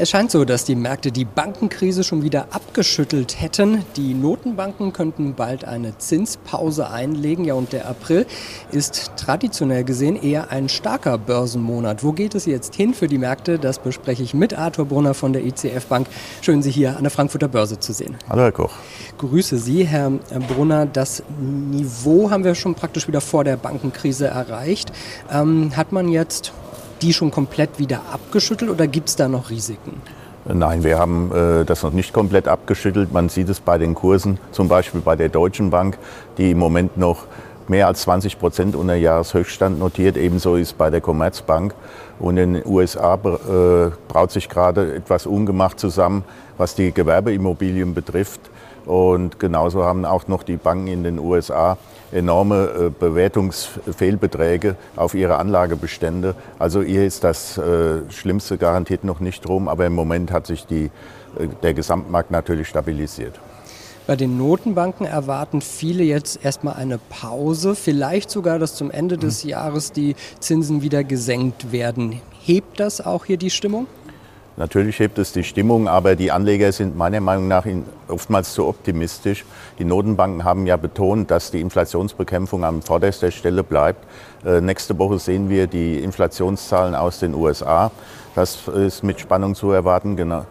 Es scheint so, dass die Märkte die Bankenkrise schon wieder abgeschüttelt hätten. Die Notenbanken könnten bald eine Zinspause einlegen. Ja, und der April ist traditionell gesehen eher ein starker Börsenmonat. Wo geht es jetzt hin für die Märkte? Das bespreche ich mit Arthur Brunner von der ICF Bank. Schön, Sie hier an der Frankfurter Börse zu sehen. Hallo, Herr Koch. Grüße Sie, Herr Brunner. Das Niveau haben wir schon praktisch wieder vor der Bankenkrise erreicht. Ähm, hat man jetzt die schon komplett wieder abgeschüttelt oder gibt es da noch Risiken? Nein, wir haben äh, das noch nicht komplett abgeschüttelt. Man sieht es bei den Kursen, zum Beispiel bei der Deutschen Bank, die im Moment noch mehr als 20 Prozent unter Jahreshöchststand notiert. Ebenso ist bei der Commerzbank. Und in den USA äh, braut sich gerade etwas ungemacht zusammen, was die Gewerbeimmobilien betrifft. Und genauso haben auch noch die Banken in den USA enorme äh, Bewertungsfehlbeträge auf ihre Anlagebestände. Also hier ist das äh, Schlimmste garantiert noch nicht rum, aber im Moment hat sich die, äh, der Gesamtmarkt natürlich stabilisiert. Bei den Notenbanken erwarten viele jetzt erstmal eine Pause, vielleicht sogar, dass zum Ende des mhm. Jahres die Zinsen wieder gesenkt werden. Hebt das auch hier die Stimmung? Natürlich hebt es die Stimmung, aber die Anleger sind meiner Meinung nach oftmals zu optimistisch. Die Notenbanken haben ja betont, dass die Inflationsbekämpfung an vorderster Stelle bleibt. Äh, nächste Woche sehen wir die Inflationszahlen aus den USA. Das ist mit Spannung zu erwarten. Genau.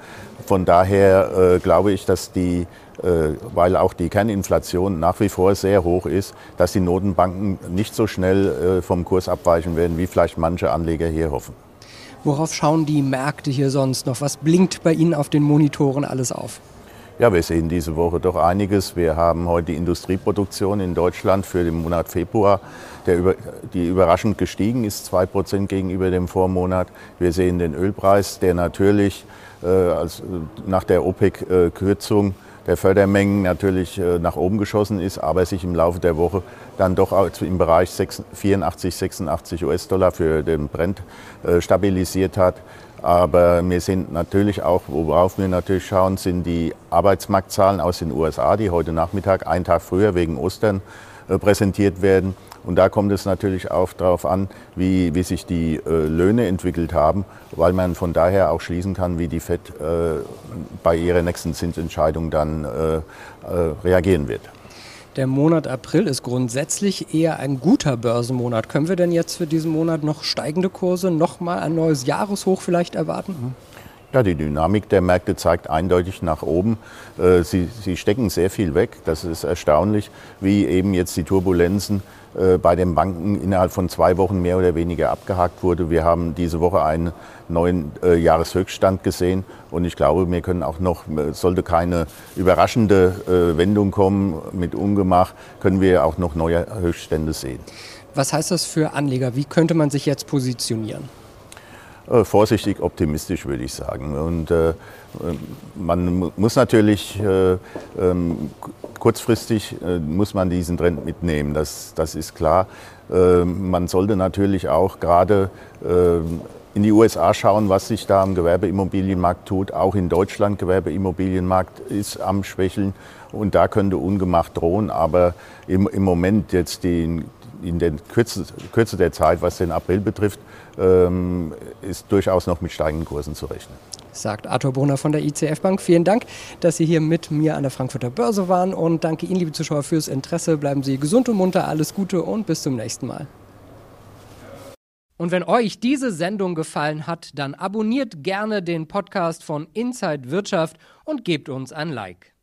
Von daher äh, glaube ich, dass die äh, weil auch die Kerninflation nach wie vor sehr hoch ist, dass die Notenbanken nicht so schnell äh, vom Kurs abweichen werden, wie vielleicht manche Anleger hier hoffen. Worauf schauen die Märkte hier sonst noch? Was blinkt bei Ihnen auf den Monitoren alles auf? Ja, wir sehen diese Woche doch einiges. Wir haben heute die Industrieproduktion in Deutschland für den Monat Februar, über, die überraschend gestiegen ist, 2% gegenüber dem Vormonat. Wir sehen den Ölpreis, der natürlich äh, als, nach der OPEC-Kürzung äh, der Fördermengen natürlich äh, nach oben geschossen ist, aber sich im Laufe der Woche dann doch im Bereich 84, 86 US-Dollar für den Brent äh, stabilisiert hat. Aber wir sind natürlich auch, worauf wir natürlich schauen, sind die Arbeitsmarktzahlen aus den USA, die heute Nachmittag, einen Tag früher wegen Ostern, präsentiert werden. Und da kommt es natürlich auch darauf an, wie, wie sich die äh, Löhne entwickelt haben, weil man von daher auch schließen kann, wie die FED äh, bei ihrer nächsten Zinsentscheidung dann äh, äh, reagieren wird. Der Monat April ist grundsätzlich eher ein guter Börsenmonat. Können wir denn jetzt für diesen Monat noch steigende Kurse, nochmal ein neues Jahreshoch vielleicht erwarten? Mhm. Ja, die Dynamik der Märkte zeigt eindeutig nach oben. Äh, sie, sie stecken sehr viel weg. Das ist erstaunlich, wie eben jetzt die Turbulenzen äh, bei den Banken innerhalb von zwei Wochen mehr oder weniger abgehakt wurde. Wir haben diese Woche einen neuen äh, Jahreshöchststand gesehen und ich glaube, wir können auch noch, sollte keine überraschende Wendung kommen mit Ungemach, können wir auch noch neue Höchststände sehen. Was heißt das für Anleger? Wie könnte man sich jetzt positionieren? Äh, vorsichtig optimistisch, würde ich sagen. Und äh, man muss natürlich äh, ähm, kurzfristig muss man diesen Trend mitnehmen, das, das ist klar. Äh, man sollte natürlich auch gerade äh, in die USA schauen, was sich da am Gewerbeimmobilienmarkt tut. Auch in Deutschland Gewerbeimmobilienmarkt ist am Schwächeln und da könnte Ungemacht drohen. Aber im, im Moment jetzt den, in der Kürze, Kürze, der Zeit, was den April betrifft, ähm, ist durchaus noch mit steigenden Kursen zu rechnen. Sagt Arthur Brunner von der ICF Bank. Vielen Dank, dass Sie hier mit mir an der Frankfurter Börse waren und danke Ihnen, liebe Zuschauer, fürs Interesse. Bleiben Sie gesund und munter, alles Gute und bis zum nächsten Mal. Und wenn euch diese Sendung gefallen hat, dann abonniert gerne den Podcast von Inside Wirtschaft und gebt uns ein Like.